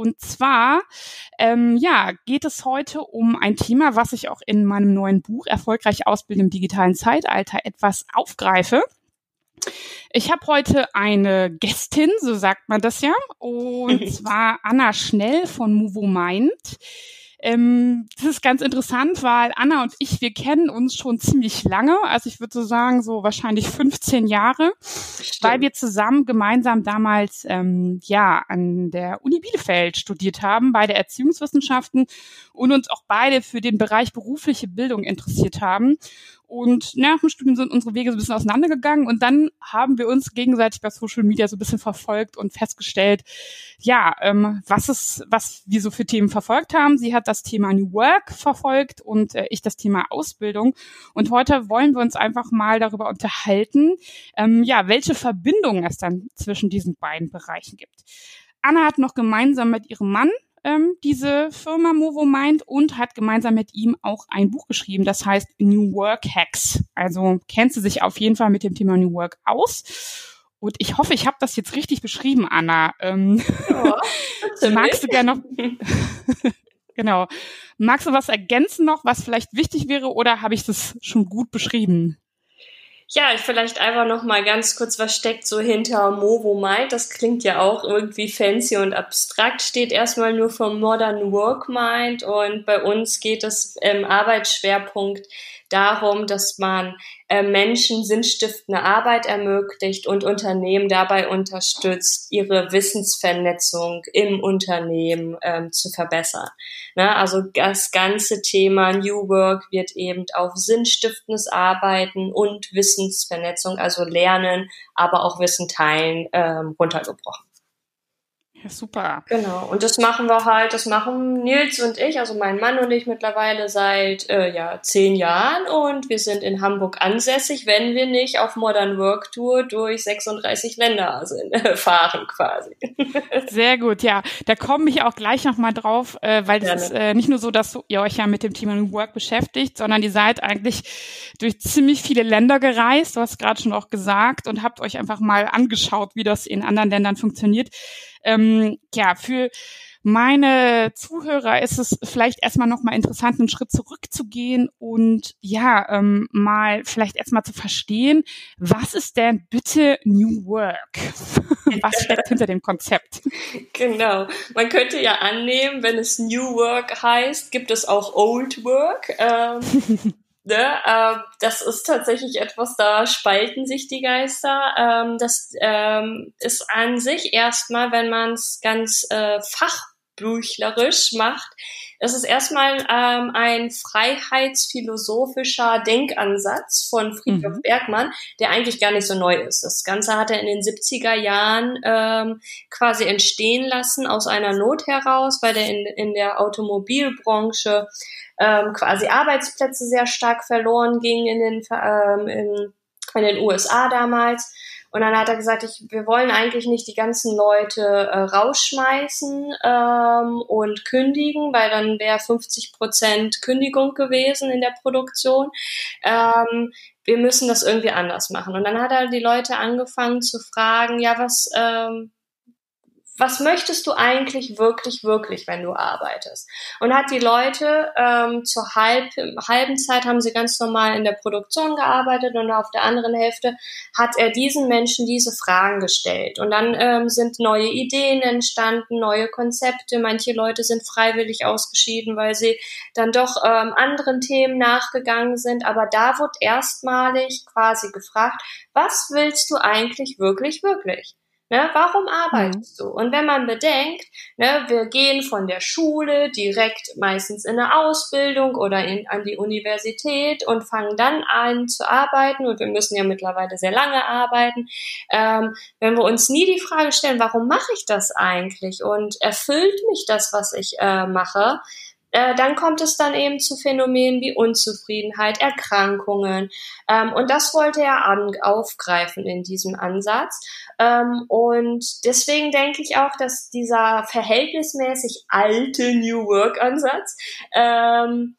Und zwar, ähm, ja, geht es heute um ein Thema, was ich auch in meinem neuen Buch Erfolgreich ausbilden im digitalen Zeitalter etwas aufgreife. Ich habe heute eine Gästin, so sagt man das ja, und zwar Anna Schnell von Movo Mind. Ähm, das ist ganz interessant, weil Anna und ich, wir kennen uns schon ziemlich lange. Also ich würde so sagen, so wahrscheinlich 15 Jahre, Stimmt. weil wir zusammen gemeinsam damals ähm, ja an der Uni Bielefeld studiert haben, bei der Erziehungswissenschaften und uns auch beide für den Bereich berufliche Bildung interessiert haben. Und nach dem Studium sind unsere Wege so ein bisschen auseinandergegangen und dann haben wir uns gegenseitig bei Social Media so ein bisschen verfolgt und festgestellt, ja, ähm, was es, was wir so für Themen verfolgt haben. Sie hat das Thema New Work verfolgt und äh, ich das Thema Ausbildung. Und heute wollen wir uns einfach mal darüber unterhalten, ähm, ja, welche Verbindungen es dann zwischen diesen beiden Bereichen gibt. Anna hat noch gemeinsam mit ihrem Mann ähm, diese Firma Movo Mind und hat gemeinsam mit ihm auch ein Buch geschrieben, das heißt New Work Hacks. Also kennt sie sich auf jeden Fall mit dem Thema New Work aus. Und ich hoffe, ich habe das jetzt richtig beschrieben, Anna. Ähm, ja, magst du gerne noch genau. Magst du was ergänzen noch, was vielleicht wichtig wäre, oder habe ich das schon gut beschrieben? Ja, vielleicht einfach noch mal ganz kurz, was steckt so hinter Movo Mind? Das klingt ja auch irgendwie fancy und abstrakt, steht erstmal nur für Modern Work Mind und bei uns geht es im Arbeitsschwerpunkt darum, dass man Menschen sinnstiftende Arbeit ermöglicht und Unternehmen dabei unterstützt, ihre Wissensvernetzung im Unternehmen ähm, zu verbessern. Ne? Also das ganze Thema New Work wird eben auf sinnstiftendes Arbeiten und Wissensvernetzung, also Lernen, aber auch Wissen teilen, ähm, runtergebrochen. Ja, super. Genau. Und das machen wir halt, das machen Nils und ich, also mein Mann und ich mittlerweile seit äh, ja, zehn Jahren und wir sind in Hamburg ansässig, wenn wir nicht auf Modern Work Tour durch 36 Länder sind, äh, fahren quasi. Sehr gut, ja. Da komme ich auch gleich nochmal drauf, äh, weil es ist äh, nicht nur so, dass ihr euch ja mit dem Thema New Work beschäftigt, sondern ihr seid eigentlich durch ziemlich viele Länder gereist, du hast gerade schon auch gesagt, und habt euch einfach mal angeschaut, wie das in anderen Ländern funktioniert. Ähm, ja, für meine Zuhörer ist es vielleicht erstmal nochmal interessant, einen Schritt zurückzugehen und ja, ähm, mal vielleicht erstmal zu verstehen, was ist denn bitte New Work? was steckt hinter dem Konzept? Genau. Man könnte ja annehmen, wenn es New Work heißt, gibt es auch Old Work. Ähm, Ne, ähm, das ist tatsächlich etwas, da spalten sich die Geister. Ähm, das ähm, ist an sich erstmal, wenn man es ganz äh, fachbüchlerisch macht, es ist erstmal ähm, ein freiheitsphilosophischer Denkansatz von Friedhof mhm. Bergmann, der eigentlich gar nicht so neu ist. Das Ganze hat er in den 70er Jahren ähm, quasi entstehen lassen aus einer Not heraus, weil er in, in der Automobilbranche ähm, quasi Arbeitsplätze sehr stark verloren gingen in den, ähm, in, in den USA damals. Und dann hat er gesagt, ich, wir wollen eigentlich nicht die ganzen Leute äh, rausschmeißen ähm, und kündigen, weil dann wäre 50 Prozent Kündigung gewesen in der Produktion. Ähm, wir müssen das irgendwie anders machen. Und dann hat er die Leute angefangen zu fragen, ja, was, ähm, was möchtest du eigentlich wirklich, wirklich, wenn du arbeitest? Und hat die Leute ähm, zur halb, halben Zeit haben sie ganz normal in der Produktion gearbeitet und auf der anderen Hälfte hat er diesen Menschen diese Fragen gestellt. Und dann ähm, sind neue Ideen entstanden, neue Konzepte. Manche Leute sind freiwillig ausgeschieden, weil sie dann doch ähm, anderen Themen nachgegangen sind. Aber da wird erstmalig quasi gefragt, was willst du eigentlich wirklich, wirklich? Ne, warum arbeitest mhm. du? Und wenn man bedenkt, ne, wir gehen von der Schule direkt meistens in eine Ausbildung oder in, an die Universität und fangen dann an zu arbeiten und wir müssen ja mittlerweile sehr lange arbeiten. Ähm, wenn wir uns nie die Frage stellen, warum mache ich das eigentlich und erfüllt mich das, was ich äh, mache, äh, dann kommt es dann eben zu Phänomenen wie Unzufriedenheit, Erkrankungen. Ähm, und das wollte er an, aufgreifen in diesem Ansatz. Ähm, und deswegen denke ich auch, dass dieser verhältnismäßig alte New Work-Ansatz ähm,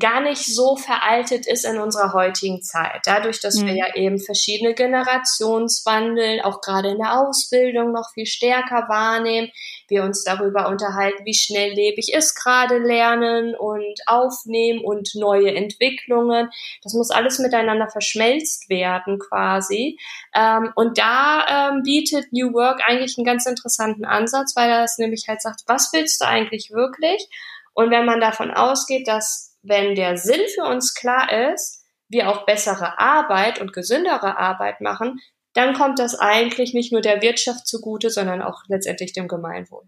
gar nicht so veraltet ist in unserer heutigen Zeit. Dadurch, dass mhm. wir ja eben verschiedene Generationswandel, auch gerade in der Ausbildung noch viel stärker wahrnehmen, wir uns darüber unterhalten, wie schnelllebig ist gerade Lernen und Aufnehmen und neue Entwicklungen. Das muss alles miteinander verschmelzt werden quasi. Ähm, und da ähm, bietet New Work eigentlich einen ganz interessanten Ansatz, weil er das nämlich halt sagt, was willst du eigentlich wirklich? Und wenn man davon ausgeht, dass wenn der Sinn für uns klar ist, wir auch bessere Arbeit und gesündere Arbeit machen, dann kommt das eigentlich nicht nur der Wirtschaft zugute, sondern auch letztendlich dem Gemeinwohl.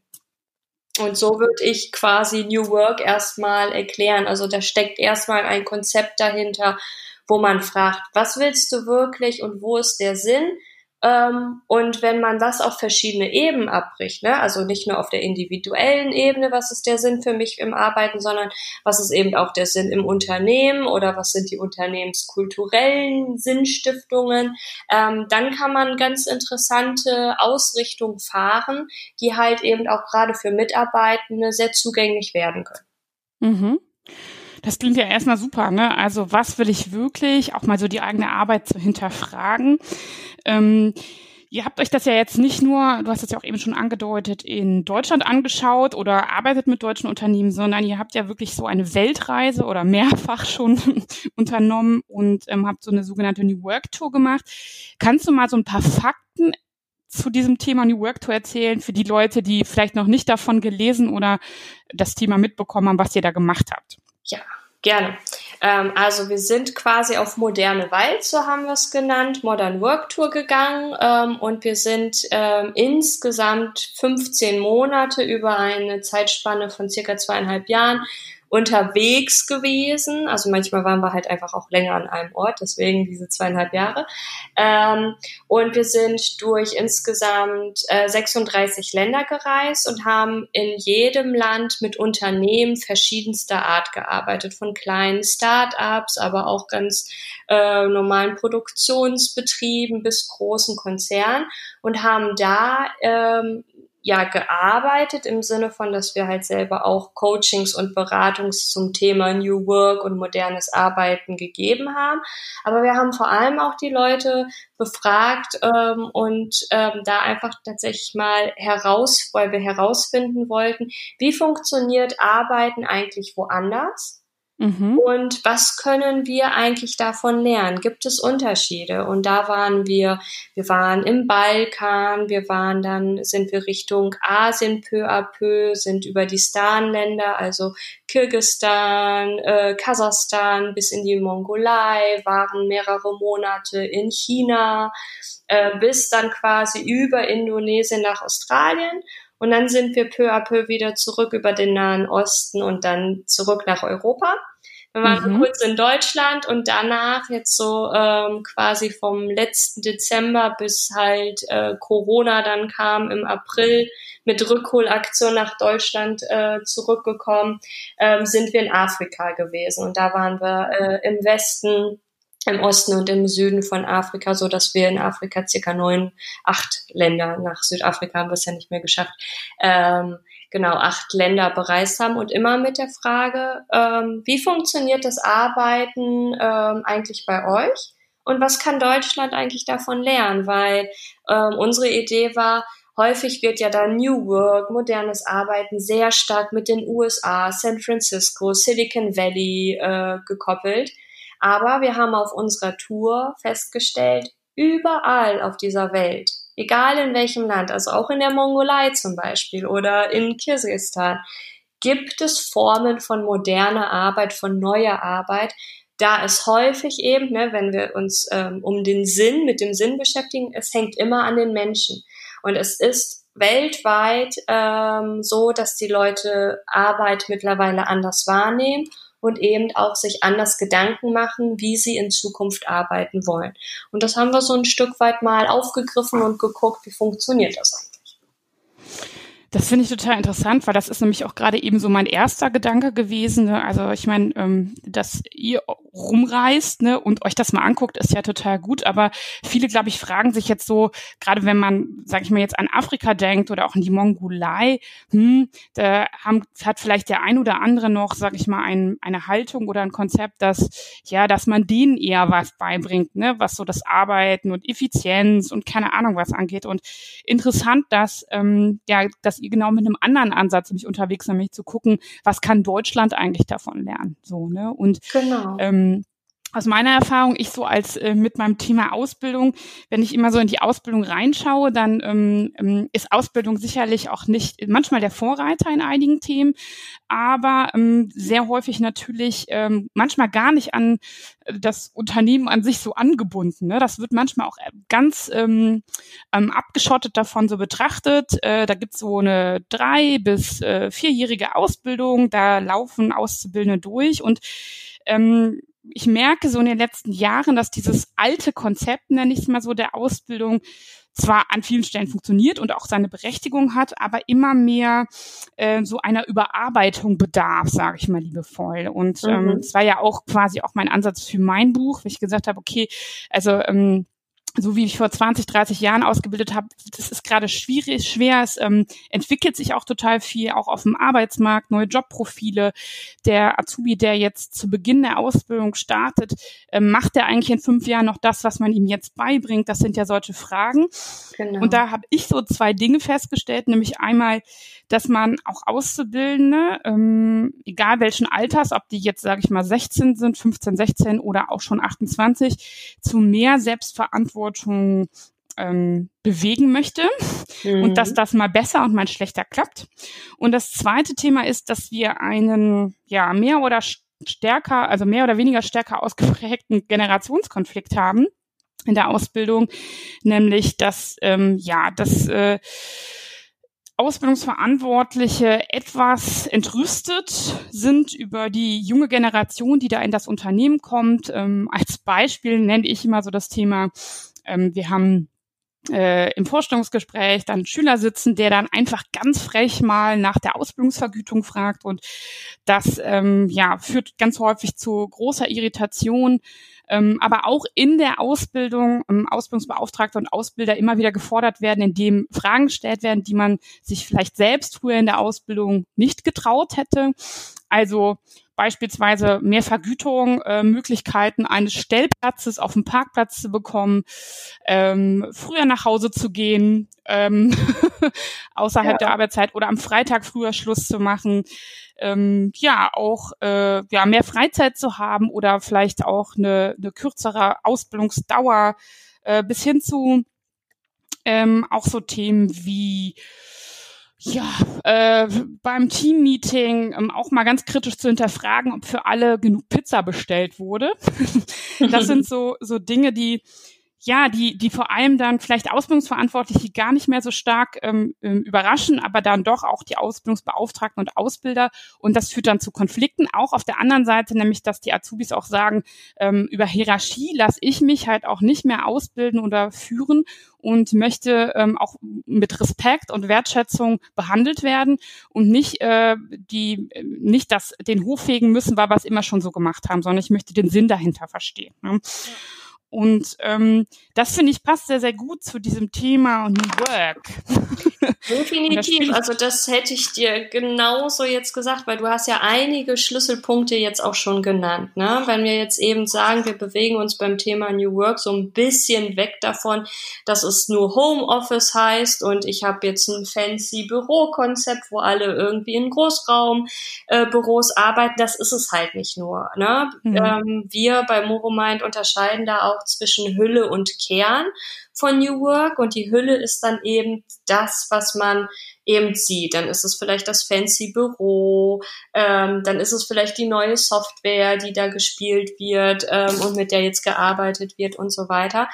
Und so würde ich quasi New Work erstmal erklären. Also da steckt erstmal ein Konzept dahinter, wo man fragt, was willst du wirklich und wo ist der Sinn? Ähm, und wenn man das auf verschiedene Ebenen abbricht, ne, also nicht nur auf der individuellen Ebene, was ist der Sinn für mich im Arbeiten, sondern was ist eben auch der Sinn im Unternehmen oder was sind die unternehmenskulturellen Sinnstiftungen, ähm, dann kann man ganz interessante Ausrichtungen fahren, die halt eben auch gerade für Mitarbeitende sehr zugänglich werden können. Mhm. Das klingt ja erstmal super, ne? Also was will ich wirklich, auch mal so die eigene Arbeit zu hinterfragen. Ähm, Ihr habt euch das ja jetzt nicht nur, du hast es ja auch eben schon angedeutet, in Deutschland angeschaut oder arbeitet mit deutschen Unternehmen, sondern ihr habt ja wirklich so eine Weltreise oder mehrfach schon unternommen und ähm, habt so eine sogenannte New Work Tour gemacht. Kannst du mal so ein paar Fakten zu diesem Thema New Work Tour erzählen für die Leute, die vielleicht noch nicht davon gelesen oder das Thema mitbekommen haben, was ihr da gemacht habt? Ja, gerne. Ähm, also wir sind quasi auf moderne Wald, so haben wir es genannt, Modern Work Tour gegangen ähm, und wir sind ähm, insgesamt 15 Monate über eine Zeitspanne von circa zweieinhalb Jahren unterwegs gewesen. Also manchmal waren wir halt einfach auch länger an einem Ort, deswegen diese zweieinhalb Jahre. Ähm, und wir sind durch insgesamt äh, 36 Länder gereist und haben in jedem Land mit Unternehmen verschiedenster Art gearbeitet, von kleinen Start-ups, aber auch ganz äh, normalen Produktionsbetrieben bis großen Konzernen und haben da ähm, ja gearbeitet im Sinne von, dass wir halt selber auch Coachings und Beratungs zum Thema New Work und modernes Arbeiten gegeben haben. Aber wir haben vor allem auch die Leute befragt ähm, und ähm, da einfach tatsächlich mal heraus, weil wir herausfinden wollten, wie funktioniert Arbeiten eigentlich woanders? Mhm. Und was können wir eigentlich davon lernen? Gibt es Unterschiede? Und da waren wir, wir waren im Balkan, wir waren dann, sind wir Richtung Asien peu à peu, sind über die Stan-Länder, also Kirgistan, äh, Kasachstan bis in die Mongolei, waren mehrere Monate in China, äh, bis dann quasi über Indonesien nach Australien. Und dann sind wir peu à peu wieder zurück über den Nahen Osten und dann zurück nach Europa. Wir waren mhm. kurz in Deutschland und danach jetzt so ähm, quasi vom letzten Dezember bis halt äh, Corona dann kam im April mit Rückholaktion nach Deutschland äh, zurückgekommen, ähm, sind wir in Afrika gewesen und da waren wir äh, im Westen im Osten und im Süden von Afrika, so dass wir in Afrika circa neun, acht Länder nach Südafrika haben wir es ja nicht mehr geschafft, ähm, genau acht Länder bereist haben. Und immer mit der Frage, ähm, wie funktioniert das Arbeiten ähm, eigentlich bei euch? Und was kann Deutschland eigentlich davon lernen, weil ähm, unsere Idee war, häufig wird ja da New Work, modernes Arbeiten sehr stark mit den USA, San Francisco, Silicon Valley äh, gekoppelt aber wir haben auf unserer Tour festgestellt, überall auf dieser Welt, egal in welchem Land, also auch in der Mongolei zum Beispiel oder in Kirgisistan, gibt es Formen von moderner Arbeit, von neuer Arbeit, da es häufig eben, ne, wenn wir uns ähm, um den Sinn, mit dem Sinn beschäftigen, es hängt immer an den Menschen. Und es ist weltweit ähm, so, dass die Leute Arbeit mittlerweile anders wahrnehmen und eben auch sich anders Gedanken machen, wie sie in Zukunft arbeiten wollen. Und das haben wir so ein Stück weit mal aufgegriffen und geguckt, wie funktioniert das eigentlich. Das finde ich total interessant, weil das ist nämlich auch gerade eben so mein erster Gedanke gewesen. Ne? Also ich meine, ähm, dass ihr rumreist ne, und euch das mal anguckt, ist ja total gut. Aber viele, glaube ich, fragen sich jetzt so, gerade wenn man, sage ich mal, jetzt an Afrika denkt oder auch an die Mongolei, hm, da haben, hat vielleicht der ein oder andere noch, sage ich mal, ein, eine Haltung oder ein Konzept, dass ja, dass man denen eher was beibringt, ne, was so das Arbeiten und Effizienz und keine Ahnung was angeht. Und interessant, dass ähm, ja, dass ihr genau mit einem anderen Ansatz nämlich unterwegs nämlich zu gucken, was kann Deutschland eigentlich davon lernen, so ne und genau. ähm, aus meiner Erfahrung, ich so als äh, mit meinem Thema Ausbildung, wenn ich immer so in die Ausbildung reinschaue, dann ähm, ähm, ist Ausbildung sicherlich auch nicht manchmal der Vorreiter in einigen Themen, aber ähm, sehr häufig natürlich ähm, manchmal gar nicht an das Unternehmen an sich so angebunden. Ne? Das wird manchmal auch ganz ähm, ähm, abgeschottet davon so betrachtet. Äh, da gibt's so eine drei bis äh, vierjährige Ausbildung, da laufen Auszubildende durch und ähm, ich merke so in den letzten Jahren, dass dieses alte Konzept, nenne ich es mal so, der Ausbildung zwar an vielen Stellen funktioniert und auch seine Berechtigung hat, aber immer mehr äh, so einer Überarbeitung bedarf, sage ich mal liebevoll. Und ähm, mhm. es war ja auch quasi auch mein Ansatz für mein Buch, wo ich gesagt habe, okay, also ähm, so wie ich vor 20, 30 Jahren ausgebildet habe, das ist gerade schwierig, schwer. Es ähm, entwickelt sich auch total viel, auch auf dem Arbeitsmarkt, neue Jobprofile. Der Azubi, der jetzt zu Beginn der Ausbildung startet, ähm, macht er eigentlich in fünf Jahren noch das, was man ihm jetzt beibringt? Das sind ja solche Fragen. Genau. Und da habe ich so zwei Dinge festgestellt, nämlich einmal, dass man auch Auszubildende, ähm, egal welchen Alters, ob die jetzt, sage ich mal, 16 sind, 15, 16 oder auch schon 28, zu mehr Selbstverantwortung ähm, bewegen möchte mhm. und dass das mal besser und mal schlechter klappt. Und das zweite Thema ist, dass wir einen ja mehr oder stärker, also mehr oder weniger stärker ausgeprägten Generationskonflikt haben in der Ausbildung, nämlich dass ähm, ja das äh, Ausbildungsverantwortliche etwas entrüstet sind über die junge Generation, die da in das Unternehmen kommt. Ähm, als Beispiel nenne ich immer so das Thema, ähm, wir haben äh, im Vorstellungsgespräch dann Schüler sitzen, der dann einfach ganz frech mal nach der Ausbildungsvergütung fragt. Und das ähm, ja führt ganz häufig zu großer Irritation ähm, aber auch in der Ausbildung ähm, Ausbildungsbeauftragte und Ausbilder immer wieder gefordert werden, indem Fragen gestellt werden, die man sich vielleicht selbst früher in der Ausbildung nicht getraut hätte. Also beispielsweise mehr Vergütung, äh, Möglichkeiten eines Stellplatzes auf dem Parkplatz zu bekommen, ähm, früher nach Hause zu gehen, ähm, außerhalb ja. der Arbeitszeit oder am Freitag früher Schluss zu machen, ähm, ja auch äh, ja mehr Freizeit zu haben oder vielleicht auch eine, eine kürzere Ausbildungsdauer äh, bis hin zu ähm, auch so Themen wie ja, äh, beim Teammeeting ähm, auch mal ganz kritisch zu hinterfragen, ob für alle genug Pizza bestellt wurde. das sind so, so Dinge, die, ja, die, die vor allem dann vielleicht Ausbildungsverantwortliche gar nicht mehr so stark ähm, ähm, überraschen, aber dann doch auch die Ausbildungsbeauftragten und Ausbilder. Und das führt dann zu Konflikten. Auch auf der anderen Seite, nämlich, dass die Azubis auch sagen, ähm, über Hierarchie lasse ich mich halt auch nicht mehr ausbilden oder führen und möchte ähm, auch mit Respekt und Wertschätzung behandelt werden und nicht äh, die nicht das den Hof fegen müssen, weil wir es immer schon so gemacht haben, sondern ich möchte den Sinn dahinter verstehen. Ne? Ja. Und ähm, das finde ich passt sehr, sehr gut zu diesem Thema New Work. Definitiv. Also das hätte ich dir genauso jetzt gesagt, weil du hast ja einige Schlüsselpunkte jetzt auch schon genannt. Ne? Wenn wir jetzt eben sagen, wir bewegen uns beim Thema New Work so ein bisschen weg davon, dass es nur Homeoffice heißt und ich habe jetzt ein fancy Bürokonzept, wo alle irgendwie in Großraumbüros äh, arbeiten. Das ist es halt nicht nur. Ne? Mhm. Ähm, wir bei Moromind unterscheiden da auch zwischen Hülle und Kern von New Work und die Hülle ist dann eben das, was man eben sieht. Dann ist es vielleicht das fancy Büro, ähm, dann ist es vielleicht die neue Software, die da gespielt wird ähm, und mit der jetzt gearbeitet wird und so weiter.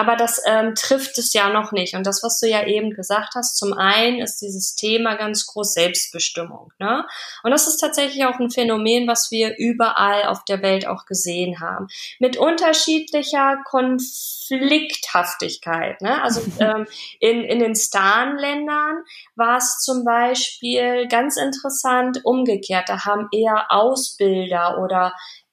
Aber das ähm, trifft es ja noch nicht. Und das, was du ja eben gesagt hast, zum einen ist dieses Thema ganz groß Selbstbestimmung. Ne? Und das ist tatsächlich auch ein Phänomen, was wir überall auf der Welt auch gesehen haben. Mit unterschiedlicher Konflikthaftigkeit. Ne? Also ähm, in, in den Stan-Ländern war es zum Beispiel ganz interessant umgekehrt. Da haben eher Ausbilder oder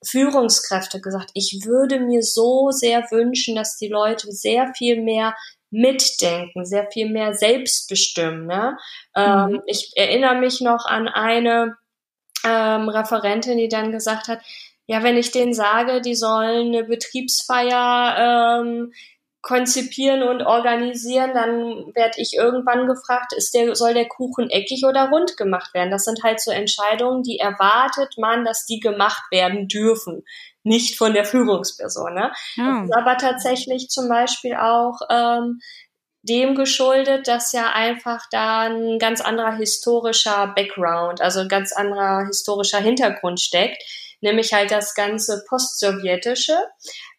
Führungskräfte gesagt, ich würde mir so sehr wünschen, dass die Leute sehr viel mehr mitdenken, sehr viel mehr selbstbestimmen. Ne? Ähm, mhm. ich erinnere mich noch an eine ähm, Referentin, die dann gesagt hat, ja, wenn ich denen sage, die sollen eine Betriebsfeier ähm, konzipieren und organisieren, dann werde ich irgendwann gefragt, ist der, soll der Kuchen eckig oder rund gemacht werden? Das sind halt so Entscheidungen, die erwartet man, dass die gemacht werden dürfen, nicht von der Führungsperson. Ne? Ja. Das ist aber tatsächlich zum Beispiel auch ähm, dem geschuldet, dass ja einfach da ein ganz anderer historischer Background, also ein ganz anderer historischer Hintergrund steckt nämlich halt das ganze Postsowjetische,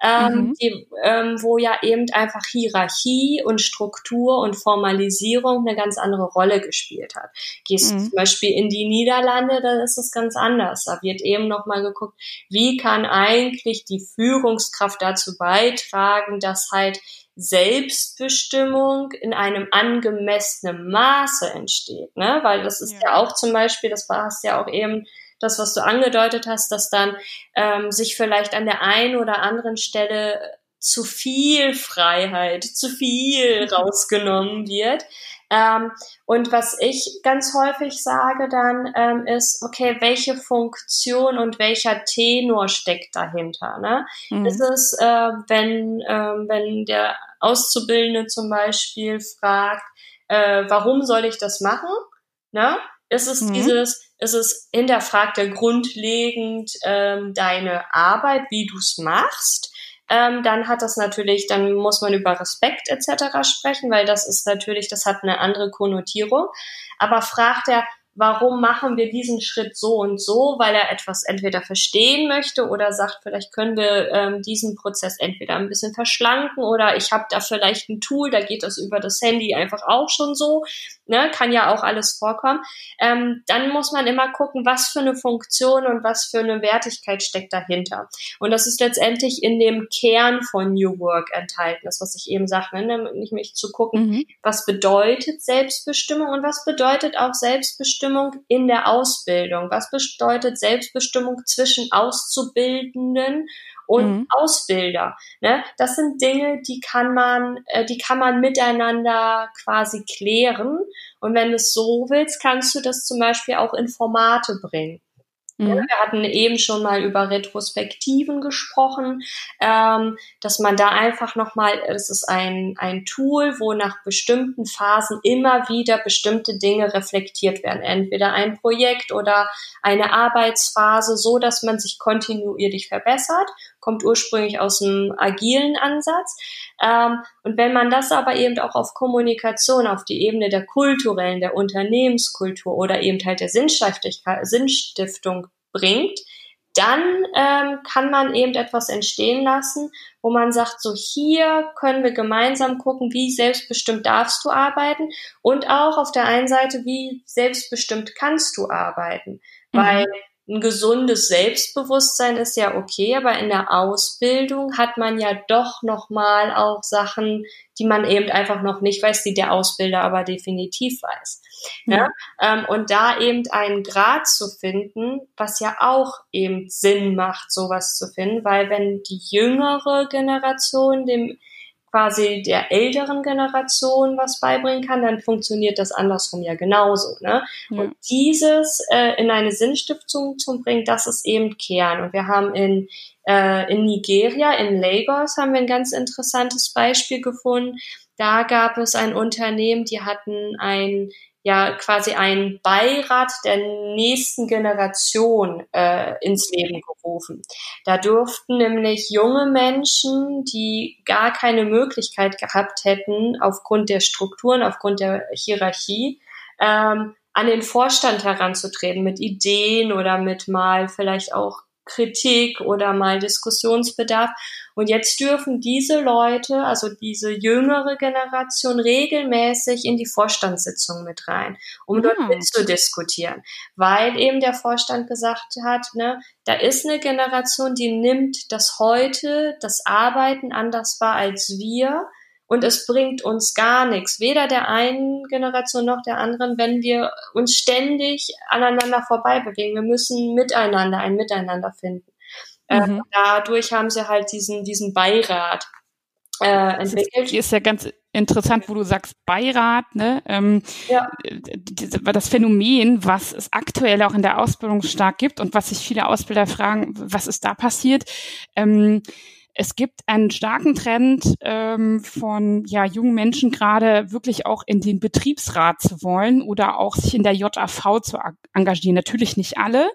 ähm, mhm. die, ähm, wo ja eben einfach Hierarchie und Struktur und Formalisierung eine ganz andere Rolle gespielt hat. Gehst mhm. zum Beispiel in die Niederlande, da ist es ganz anders. Da wird eben nochmal geguckt, wie kann eigentlich die Führungskraft dazu beitragen, dass halt Selbstbestimmung in einem angemessenen Maße entsteht, ne? Weil das ist ja, ja auch zum Beispiel, das war hast ja auch eben das, was du angedeutet hast, dass dann ähm, sich vielleicht an der einen oder anderen Stelle zu viel Freiheit, zu viel rausgenommen wird. Ähm, und was ich ganz häufig sage dann ähm, ist, okay, welche Funktion und welcher Tenor steckt dahinter? Ne? Mhm. Ist es, äh, wenn, äh, wenn der Auszubildende zum Beispiel fragt, äh, warum soll ich das machen? Ne? Ist es mhm. dieses, ist es hinterfragt er grundlegend ähm, deine Arbeit, wie du es machst. Ähm, dann hat das natürlich, dann muss man über Respekt etc. sprechen, weil das ist natürlich, das hat eine andere Konnotierung. Aber fragt er, warum machen wir diesen Schritt so und so, weil er etwas entweder verstehen möchte oder sagt, vielleicht können wir ähm, diesen Prozess entweder ein bisschen verschlanken oder ich habe da vielleicht ein Tool, da geht das über das Handy einfach auch schon so, ne? kann ja auch alles vorkommen. Ähm, dann muss man immer gucken, was für eine Funktion und was für eine Wertigkeit steckt dahinter. Und das ist letztendlich in dem Kern von New Work enthalten, das was ich eben sagte, ne? nämlich zu gucken, mhm. was bedeutet Selbstbestimmung und was bedeutet auch Selbstbestimmung Selbstbestimmung in der Ausbildung? Was bedeutet Selbstbestimmung zwischen Auszubildenden und mhm. Ausbilder? Ne? Das sind Dinge, die kann man, äh, die kann man miteinander quasi klären. Und wenn du es so willst, kannst du das zum Beispiel auch in Formate bringen. Mhm. Wir hatten eben schon mal über Retrospektiven gesprochen, ähm, dass man da einfach nochmal, es ist ein, ein Tool, wo nach bestimmten Phasen immer wieder bestimmte Dinge reflektiert werden. Entweder ein Projekt oder eine Arbeitsphase, so dass man sich kontinuierlich verbessert, kommt ursprünglich aus einem agilen Ansatz. Ähm, und wenn man das aber eben auch auf Kommunikation, auf die Ebene der kulturellen, der Unternehmenskultur oder eben halt der Sinnstiftung bringt, dann ähm, kann man eben etwas entstehen lassen, wo man sagt, so hier können wir gemeinsam gucken, wie selbstbestimmt darfst du arbeiten und auch auf der einen Seite, wie selbstbestimmt kannst du arbeiten. Mhm. Weil ein gesundes Selbstbewusstsein ist ja okay, aber in der Ausbildung hat man ja doch noch mal auch Sachen, die man eben einfach noch nicht weiß, die der Ausbilder aber definitiv weiß. Ja. ja? Ähm, und da eben einen Grad zu finden, was ja auch eben Sinn macht, sowas zu finden, weil wenn die jüngere Generation dem quasi der älteren Generation was beibringen kann, dann funktioniert das andersrum ja genauso. Ne? Ja. Und dieses äh, in eine Sinnstiftung zu bringen, das ist eben Kern. Und wir haben in, äh, in Nigeria, in Lagos, haben wir ein ganz interessantes Beispiel gefunden. Da gab es ein Unternehmen, die hatten ein ja quasi ein Beirat der nächsten Generation äh, ins Leben gerufen. Da durften nämlich junge Menschen, die gar keine Möglichkeit gehabt hätten, aufgrund der Strukturen, aufgrund der Hierarchie, ähm, an den Vorstand heranzutreten mit Ideen oder mit mal vielleicht auch Kritik oder mal Diskussionsbedarf. Und jetzt dürfen diese Leute, also diese jüngere Generation, regelmäßig in die Vorstandssitzung mit rein, um dort mhm. mitzudiskutieren. Weil eben der Vorstand gesagt hat, ne, da ist eine Generation, die nimmt das heute, das Arbeiten anders wahr als wir und es bringt uns gar nichts, weder der einen Generation noch der anderen, wenn wir uns ständig aneinander vorbei bewegen. Wir müssen miteinander ein Miteinander finden. Äh, mhm. Äh, dadurch haben sie halt diesen, diesen Beirat äh, entwickelt. Das ist ja ganz interessant, wo du sagst Beirat, ne? Ähm, ja. Das Phänomen, was es aktuell auch in der Ausbildung stark gibt und was sich viele Ausbilder fragen, was ist da passiert? Ähm, es gibt einen starken Trend ähm, von ja, jungen Menschen gerade wirklich auch in den Betriebsrat zu wollen oder auch sich in der JAV zu engagieren. Natürlich nicht alle,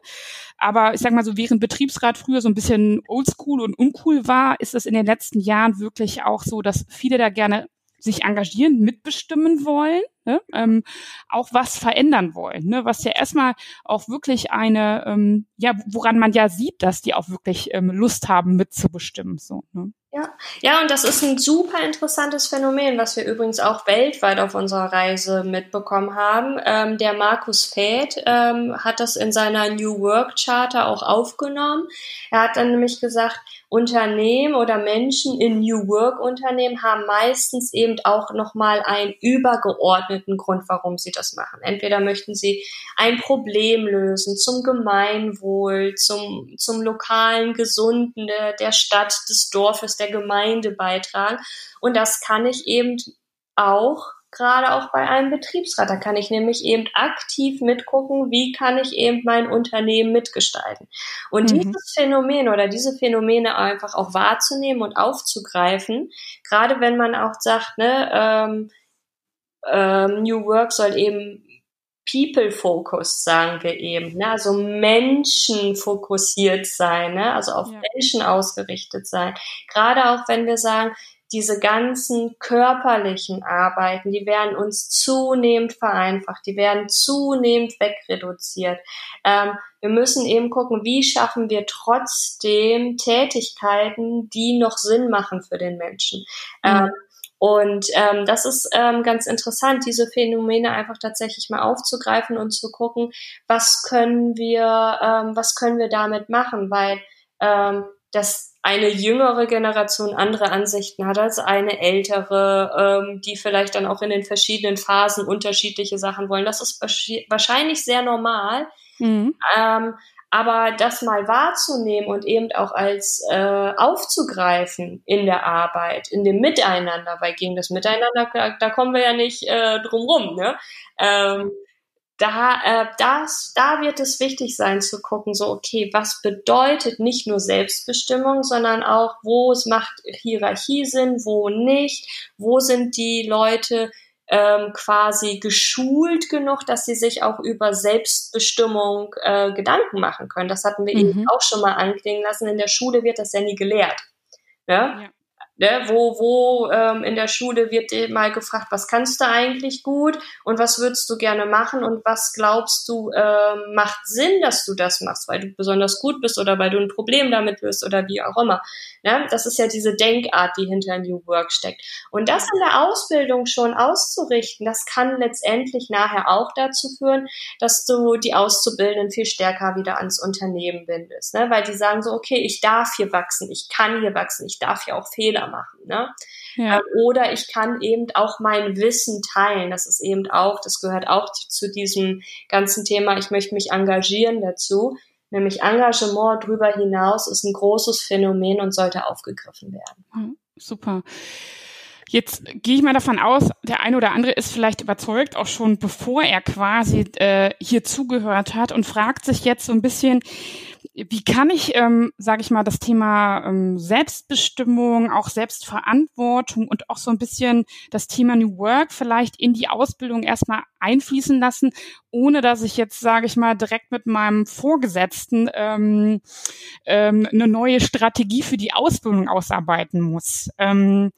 aber ich sag mal so, während Betriebsrat früher so ein bisschen oldschool und uncool war, ist es in den letzten Jahren wirklich auch so, dass viele da gerne sich engagieren, mitbestimmen wollen, ne? ähm, auch was verändern wollen, ne? was ja erstmal auch wirklich eine, ähm, ja, woran man ja sieht, dass die auch wirklich ähm, Lust haben, mitzubestimmen. So, ne? Ja. ja, und das ist ein super interessantes Phänomen, was wir übrigens auch weltweit auf unserer Reise mitbekommen haben. Ähm, der Markus Fäth ähm, hat das in seiner New Work Charter auch aufgenommen. Er hat dann nämlich gesagt, Unternehmen oder Menschen in New Work Unternehmen haben meistens eben auch nochmal einen übergeordneten Grund, warum sie das machen. Entweder möchten sie ein Problem lösen zum Gemeinwohl, zum, zum lokalen Gesunden der, der Stadt, des Dorfes, der Gemeinde beitragen. Und das kann ich eben auch gerade auch bei einem Betriebsrat. Da kann ich nämlich eben aktiv mitgucken, wie kann ich eben mein Unternehmen mitgestalten. Und mhm. dieses Phänomen oder diese Phänomene einfach auch wahrzunehmen und aufzugreifen, gerade wenn man auch sagt, ne, ähm, ähm, New Work soll eben People-Focused, sagen wir eben, ne? also Menschen fokussiert sein, ne? also auf ja. Menschen ausgerichtet sein. Gerade auch wenn wir sagen, diese ganzen körperlichen Arbeiten, die werden uns zunehmend vereinfacht, die werden zunehmend wegreduziert. Ähm, wir müssen eben gucken, wie schaffen wir trotzdem Tätigkeiten, die noch Sinn machen für den Menschen. Mhm. Ähm, und ähm, das ist ähm, ganz interessant, diese Phänomene einfach tatsächlich mal aufzugreifen und zu gucken, was können wir, ähm, was können wir damit machen, weil ähm, das eine jüngere Generation andere Ansichten hat als eine ältere, ähm, die vielleicht dann auch in den verschiedenen Phasen unterschiedliche Sachen wollen. Das ist wahrscheinlich sehr normal. Mhm. Ähm, aber das mal wahrzunehmen und eben auch als äh, aufzugreifen in der Arbeit, in dem Miteinander, weil gegen das Miteinander, da, da kommen wir ja nicht äh, drum rum, ne? Ähm, da, äh, das, da wird es wichtig sein zu gucken, so, okay, was bedeutet nicht nur Selbstbestimmung, sondern auch, wo es macht Hierarchie Sinn, wo nicht, wo sind die Leute, ähm, quasi geschult genug, dass sie sich auch über Selbstbestimmung äh, Gedanken machen können. Das hatten wir mhm. eben auch schon mal anklingen lassen. In der Schule wird das ja nie gelehrt. Ne? Ja. Ne, wo wo ähm, in der Schule wird mal gefragt, was kannst du eigentlich gut und was würdest du gerne machen und was glaubst du ähm, macht Sinn, dass du das machst, weil du besonders gut bist oder weil du ein Problem damit löst oder wie auch immer. Ne? Das ist ja diese Denkart, die hinter New Work steckt. Und das in der Ausbildung schon auszurichten, das kann letztendlich nachher auch dazu führen, dass du die Auszubildenden viel stärker wieder ans Unternehmen bindest, ne? weil die sagen so, okay, ich darf hier wachsen, ich kann hier wachsen, ich darf hier auch Fehler Fehler machen. Ne? Ja. Ähm, oder ich kann eben auch mein Wissen teilen. Das ist eben auch, das gehört auch zu diesem ganzen Thema, ich möchte mich engagieren dazu. Nämlich Engagement darüber hinaus ist ein großes Phänomen und sollte aufgegriffen werden. Super. Jetzt gehe ich mal davon aus, der eine oder andere ist vielleicht überzeugt, auch schon bevor er quasi äh, hier zugehört hat und fragt sich jetzt so ein bisschen, wie kann ich, ähm, sage ich mal, das Thema ähm, Selbstbestimmung, auch Selbstverantwortung und auch so ein bisschen das Thema New Work vielleicht in die Ausbildung erstmal einfließen lassen, ohne dass ich jetzt, sage ich mal, direkt mit meinem Vorgesetzten ähm, ähm, eine neue Strategie für die Ausbildung ausarbeiten muss. Ähm,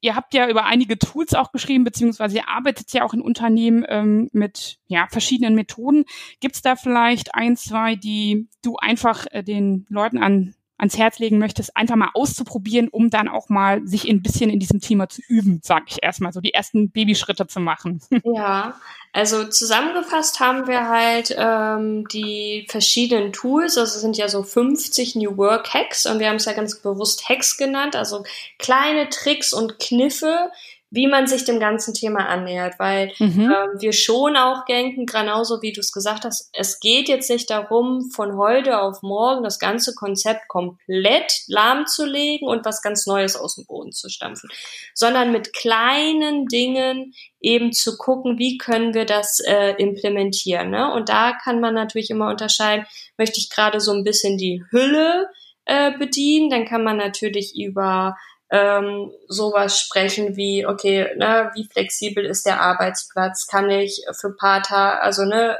ihr habt ja über einige Tools auch geschrieben, beziehungsweise ihr arbeitet ja auch in Unternehmen ähm, mit ja, verschiedenen Methoden. Gibt es da vielleicht ein, zwei, die du einfach äh, den Leuten an ans Herz legen möchtest, einfach mal auszuprobieren, um dann auch mal sich ein bisschen in diesem Thema zu üben, sag ich erstmal, so die ersten Babyschritte zu machen. Ja, also zusammengefasst haben wir halt ähm, die verschiedenen Tools, also es sind ja so 50 New Work Hacks und wir haben es ja ganz bewusst Hacks genannt, also kleine Tricks und Kniffe, wie man sich dem ganzen Thema annähert, weil mhm. ähm, wir schon auch denken, genauso wie du es gesagt hast, es geht jetzt nicht darum, von heute auf morgen das ganze Konzept komplett lahmzulegen und was ganz Neues aus dem Boden zu stampfen, sondern mit kleinen Dingen eben zu gucken, wie können wir das äh, implementieren. Ne? Und da kann man natürlich immer unterscheiden, möchte ich gerade so ein bisschen die Hülle äh, bedienen, dann kann man natürlich über ähm, sowas sprechen wie, okay, ne, wie flexibel ist der Arbeitsplatz? Kann ich für paar Tage, also ne,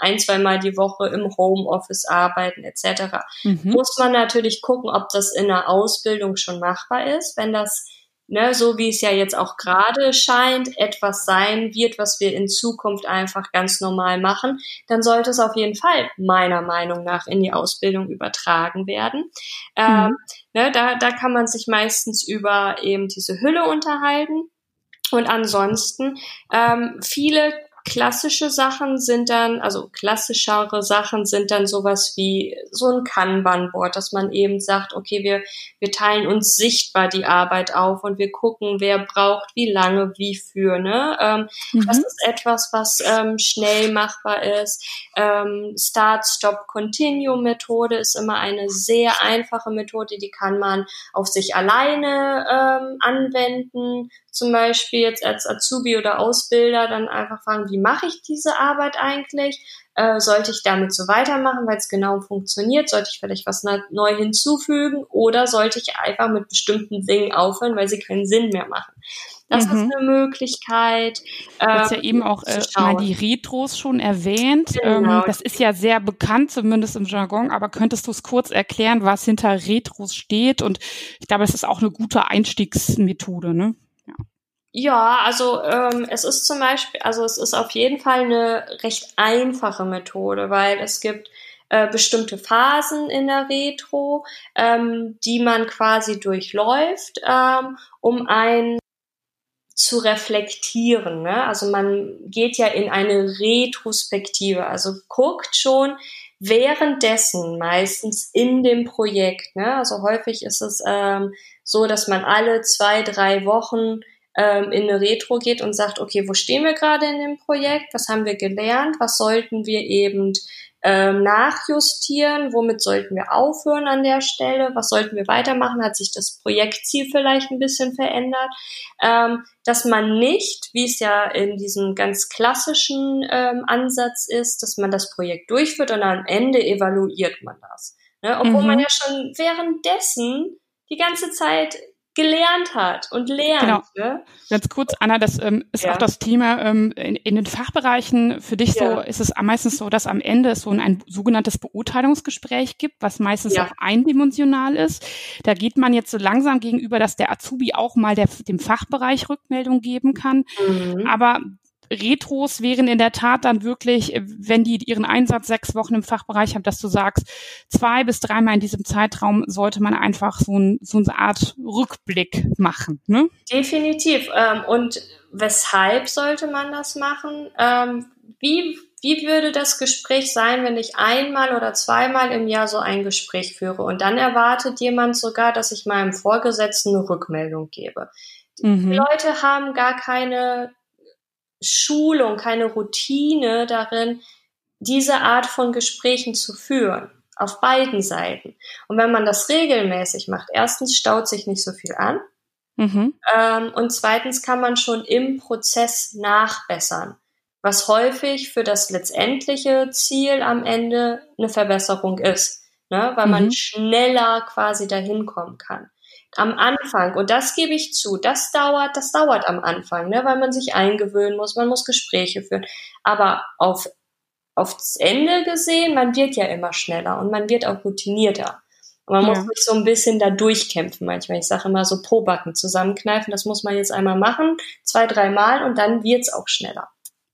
ein, zwei Mal die Woche im Homeoffice arbeiten etc. Mhm. Muss man natürlich gucken, ob das in der Ausbildung schon machbar ist. Wenn das ne, so wie es ja jetzt auch gerade scheint, etwas sein wird, was wir in Zukunft einfach ganz normal machen, dann sollte es auf jeden Fall meiner Meinung nach in die Ausbildung übertragen werden. Ähm, mhm. Ähm, ne, da, da kann man sich meistens über eben diese Hülle unterhalten. Und ansonsten ähm, viele klassische Sachen sind dann, also klassischere Sachen sind dann sowas wie so ein Kanban-Board, dass man eben sagt, okay, wir, wir teilen uns sichtbar die Arbeit auf und wir gucken, wer braucht wie lange, wie für, ne? Ähm, mhm. Das ist etwas, was ähm, schnell machbar ist. Ähm, Start, Stop, Continue Methode ist immer eine sehr einfache Methode, die kann man auf sich alleine ähm, anwenden, zum Beispiel jetzt als Azubi oder Ausbilder dann einfach fragen, wie mache ich diese Arbeit eigentlich? Äh, sollte ich damit so weitermachen, weil es genau funktioniert? Sollte ich vielleicht was neu hinzufügen? Oder sollte ich einfach mit bestimmten Dingen aufhören, weil sie keinen Sinn mehr machen? Das mhm. ist eine Möglichkeit. Du hast ja ähm, eben auch äh, mal die Retros schon erwähnt. Genau. Ähm, das ist ja sehr bekannt, zumindest im Jargon, aber könntest du es kurz erklären, was hinter Retros steht? Und ich glaube, es ist auch eine gute Einstiegsmethode, ne? Ja, also ähm, es ist zum Beispiel, also es ist auf jeden Fall eine recht einfache Methode, weil es gibt äh, bestimmte Phasen in der Retro, ähm, die man quasi durchläuft, ähm, um ein zu reflektieren. Ne? Also man geht ja in eine Retrospektive, also guckt schon währenddessen meistens in dem Projekt. Ne? Also häufig ist es ähm, so, dass man alle zwei, drei Wochen ähm, in eine Retro geht und sagt, okay, wo stehen wir gerade in dem Projekt? Was haben wir gelernt? Was sollten wir eben ähm, nachjustieren? Womit sollten wir aufhören an der Stelle? Was sollten wir weitermachen? Hat sich das Projektziel vielleicht ein bisschen verändert? Ähm, dass man nicht, wie es ja in diesem ganz klassischen ähm, Ansatz ist, dass man das Projekt durchführt und am Ende evaluiert man das. Ne? Obwohl mhm. man ja schon währenddessen die ganze Zeit gelernt hat und lernt. Genau. Ne? Ganz kurz, Anna, das ähm, ist ja. auch das Thema ähm, in, in, den Fachbereichen. Für dich ja. so ist es meistens so, dass am Ende es so ein, ein sogenanntes Beurteilungsgespräch gibt, was meistens ja. auch eindimensional ist. Da geht man jetzt so langsam gegenüber, dass der Azubi auch mal der, dem Fachbereich Rückmeldung geben kann. Mhm. Aber Retros wären in der Tat dann wirklich, äh, wenn die ihren Einsatz sechs Wochen im Fachbereich haben, dass du sagst, zwei bis dreimal in diesem Zeitraum sollte man einfach so, ein, so eine Art Rückblick machen. Ne? Definitiv. Ähm, und weshalb sollte man das machen? Ähm, wie wie würde das Gespräch sein, wenn ich einmal oder zweimal im Jahr so ein Gespräch führe und dann erwartet jemand sogar, dass ich meinem Vorgesetzten eine Rückmeldung gebe? Mhm. Die Leute haben gar keine Schulung, keine Routine darin, diese Art von Gesprächen zu führen. Auf beiden Seiten. Und wenn man das regelmäßig macht, erstens staut sich nicht so viel an. Mhm. Ähm, und zweitens kann man schon im Prozess nachbessern, was häufig für das letztendliche Ziel am Ende eine Verbesserung ist, ne? weil mhm. man schneller quasi dahin kommen kann am Anfang, und das gebe ich zu, das dauert, das dauert am Anfang, ne, weil man sich eingewöhnen muss, man muss Gespräche führen. Aber auf, aufs Ende gesehen, man wird ja immer schneller und man wird auch routinierter. man muss sich so ein bisschen da durchkämpfen manchmal. Ich sage immer so Probacken zusammenkneifen, das muss man jetzt einmal machen, zwei, dreimal und dann wird's auch schneller.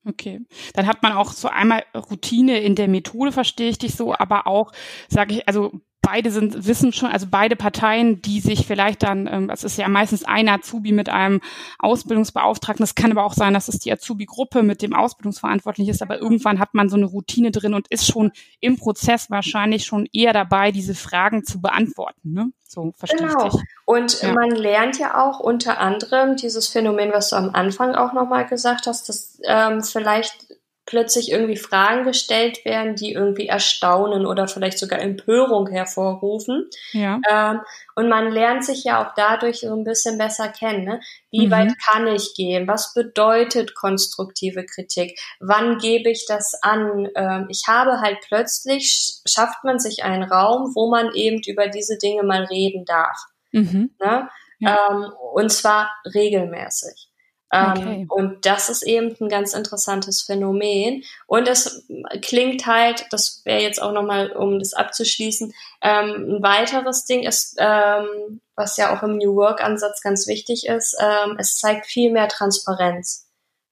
Okay, dann hat man auch so einmal Routine in der Methode, verstehe ich dich so, aber auch, sage ich, also beide sind, wissen schon, also beide Parteien, die sich vielleicht dann, ähm, das ist ja meistens ein Azubi mit einem Ausbildungsbeauftragten, es kann aber auch sein, dass es die Azubi-Gruppe mit dem Ausbildungsverantwortlichen ist, aber irgendwann hat man so eine Routine drin und ist schon im Prozess wahrscheinlich schon eher dabei, diese Fragen zu beantworten. Ne? So verstehe genau. ich Und ja. man lernt ja auch unter anderem dieses Phänomen, was du am Anfang auch nochmal gesagt hast, dass ähm, vielleicht plötzlich irgendwie Fragen gestellt werden, die irgendwie Erstaunen oder vielleicht sogar Empörung hervorrufen. Ja. Ähm, und man lernt sich ja auch dadurch so ein bisschen besser kennen. Ne? Wie mhm. weit kann ich gehen? Was bedeutet konstruktive Kritik? Wann gebe ich das an? Ähm, ich habe halt plötzlich, schafft man sich einen Raum, wo man eben über diese Dinge mal reden darf. Mhm. Ne? Ja. Ähm, und zwar regelmäßig. Ähm, okay. und das ist eben ein ganz interessantes Phänomen. Und es klingt halt, das wäre jetzt auch nochmal, um das abzuschließen, ähm, ein weiteres Ding ist, ähm, was ja auch im New Work-Ansatz ganz wichtig ist, es zeigt viel mehr Transparenz.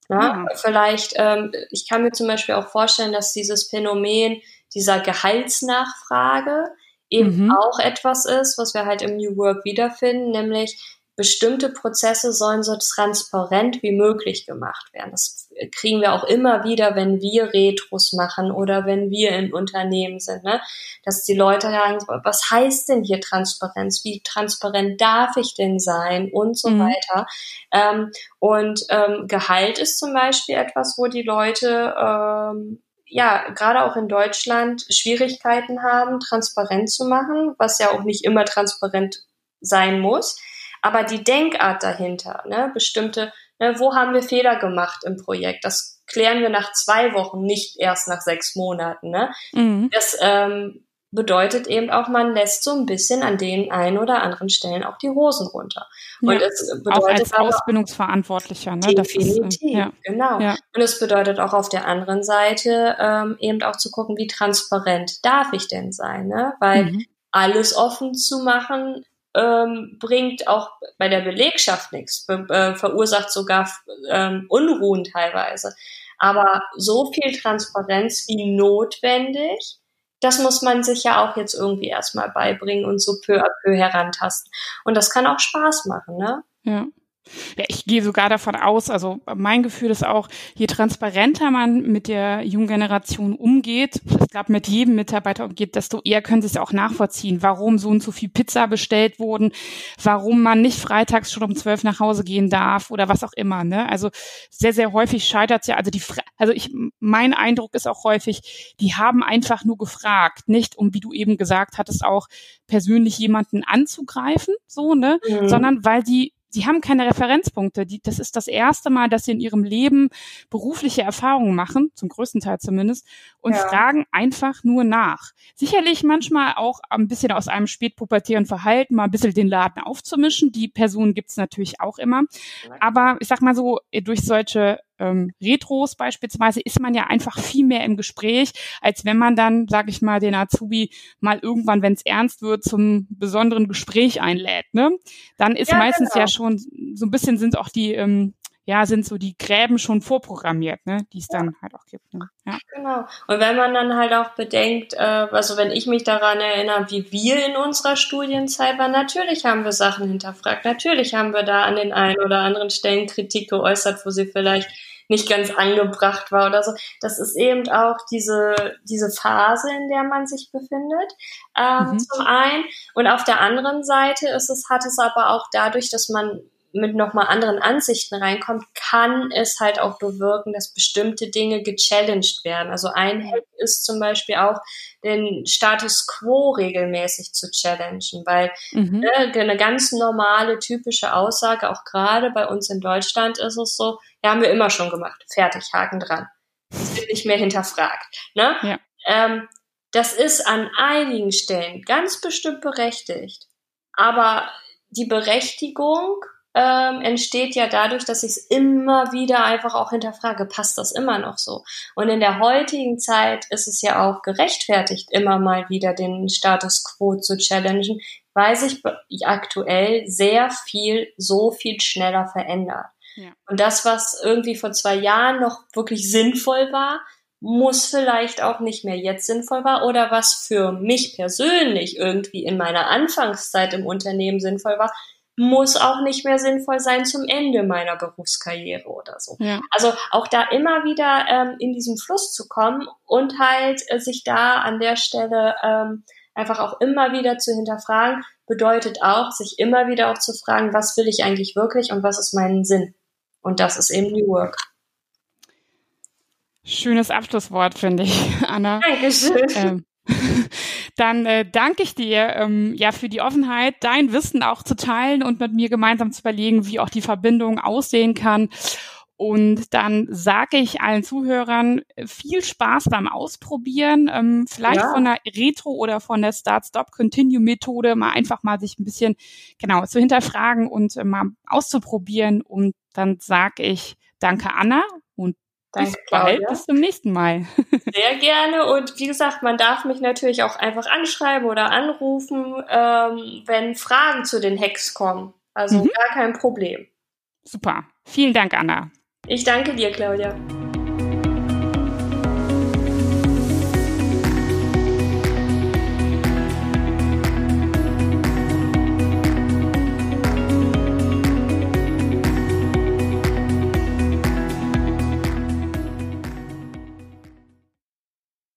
Ja? Ja. Vielleicht, ich kann mir zum Beispiel auch vorstellen, dass dieses Phänomen dieser Gehaltsnachfrage eben mhm. auch etwas ist, was wir halt im New Work wiederfinden, nämlich bestimmte Prozesse sollen so transparent wie möglich gemacht werden. Das kriegen wir auch immer wieder, wenn wir Retros machen oder wenn wir in Unternehmen sind, ne? dass die Leute sagen, was heißt denn hier Transparenz? Wie transparent darf ich denn sein? Und so mhm. weiter. Ähm, und ähm, Gehalt ist zum Beispiel etwas, wo die Leute ähm, ja, gerade auch in Deutschland Schwierigkeiten haben, transparent zu machen, was ja auch nicht immer transparent sein muss. Aber die Denkart dahinter, ne, bestimmte, ne, wo haben wir Fehler gemacht im Projekt? Das klären wir nach zwei Wochen, nicht erst nach sechs Monaten. Ne? Mhm. Das ähm, bedeutet eben auch, man lässt so ein bisschen an den ein oder anderen Stellen auch die Hosen runter. Ja. Und es bedeutet auch als aber, Ausbildungsverantwortlicher, ne? Definitiv, das ist, äh, ja. genau. Ja. Und es bedeutet auch auf der anderen Seite ähm, eben auch zu gucken, wie transparent darf ich denn sein, ne? Weil mhm. alles offen zu machen ähm, bringt auch bei der Belegschaft nichts, äh, verursacht sogar ähm, Unruhen teilweise. Aber so viel Transparenz wie notwendig, das muss man sich ja auch jetzt irgendwie erstmal beibringen und so peu à peu herantasten. Und das kann auch Spaß machen, ne? Ja. Ja, ich gehe sogar davon aus, also mein Gefühl ist auch, je transparenter man mit der jungen Generation umgeht, ich glaube mit jedem Mitarbeiter umgeht, desto eher können sie es auch nachvollziehen, warum so und so viel Pizza bestellt wurden, warum man nicht freitags schon um zwölf nach Hause gehen darf oder was auch immer. Ne? Also sehr, sehr häufig scheitert es ja, also die also ich mein Eindruck ist auch häufig, die haben einfach nur gefragt, nicht um, wie du eben gesagt hattest, auch persönlich jemanden anzugreifen, so, ne, mhm. sondern weil die sie haben keine Referenzpunkte. Die, das ist das erste Mal, dass sie in ihrem Leben berufliche Erfahrungen machen, zum größten Teil zumindest, und ja. fragen einfach nur nach. Sicherlich manchmal auch ein bisschen aus einem spätpubertären Verhalten, mal ein bisschen den Laden aufzumischen. Die Personen gibt's natürlich auch immer. Aber ich sag mal so, durch solche ähm, Retros beispielsweise ist man ja einfach viel mehr im Gespräch, als wenn man dann, sag ich mal, den Azubi mal irgendwann, wenn es ernst wird, zum besonderen Gespräch einlädt. Ne? Dann ist ja, meistens genau. ja schon so ein bisschen sind auch die ähm, ja, sind so die Gräben schon vorprogrammiert, ne, die es dann halt auch gibt. Ne? Ja. Genau. Und wenn man dann halt auch bedenkt, äh, also wenn ich mich daran erinnere, wie wir in unserer Studienzeit waren, natürlich haben wir Sachen hinterfragt, natürlich haben wir da an den einen oder anderen Stellen Kritik geäußert, wo sie vielleicht nicht ganz angebracht war oder so. Das ist eben auch diese, diese Phase, in der man sich befindet, ähm, mhm. zum einen. Und auf der anderen Seite ist es, hat es aber auch dadurch, dass man mit nochmal anderen Ansichten reinkommt, kann es halt auch bewirken, dass bestimmte Dinge gechallenged werden. Also ein Hack ist zum Beispiel auch, den Status quo regelmäßig zu challengen, weil mhm. ne, eine ganz normale, typische Aussage, auch gerade bei uns in Deutschland ist es so, ja, haben wir immer schon gemacht, fertig, Haken dran. Das wird nicht mehr hinterfragt. Ne? Ja. Ähm, das ist an einigen Stellen ganz bestimmt berechtigt, aber die Berechtigung ähm, entsteht ja dadurch, dass ich es immer wieder einfach auch hinterfrage, passt das immer noch so? Und in der heutigen Zeit ist es ja auch gerechtfertigt, immer mal wieder den Status quo zu challengen, weil sich aktuell sehr viel, so viel schneller verändert. Ja. Und das, was irgendwie vor zwei Jahren noch wirklich sinnvoll war, muss vielleicht auch nicht mehr jetzt sinnvoll war oder was für mich persönlich irgendwie in meiner Anfangszeit im Unternehmen sinnvoll war, muss auch nicht mehr sinnvoll sein zum Ende meiner Berufskarriere oder so. Ja. Also auch da immer wieder ähm, in diesem Fluss zu kommen und halt äh, sich da an der Stelle ähm, einfach auch immer wieder zu hinterfragen, bedeutet auch, sich immer wieder auch zu fragen, was will ich eigentlich wirklich und was ist mein Sinn? Und das ist eben New Work. Schönes Abschlusswort, finde ich, Anna. Dankeschön. Ähm, dann äh, danke ich dir ähm, ja für die Offenheit, dein Wissen auch zu teilen und mit mir gemeinsam zu überlegen, wie auch die Verbindung aussehen kann. Und dann sage ich allen Zuhörern viel Spaß beim Ausprobieren, ähm, vielleicht ja. von der Retro oder von der Start-Stop-Continue-Methode mal einfach mal sich ein bisschen genau zu hinterfragen und äh, mal auszuprobieren. Und dann sage ich danke Anna Danke, bis bald, Claudia. bis zum nächsten Mal. Sehr gerne und wie gesagt, man darf mich natürlich auch einfach anschreiben oder anrufen, ähm, wenn Fragen zu den Hacks kommen. Also mhm. gar kein Problem. Super. Vielen Dank, Anna. Ich danke dir, Claudia.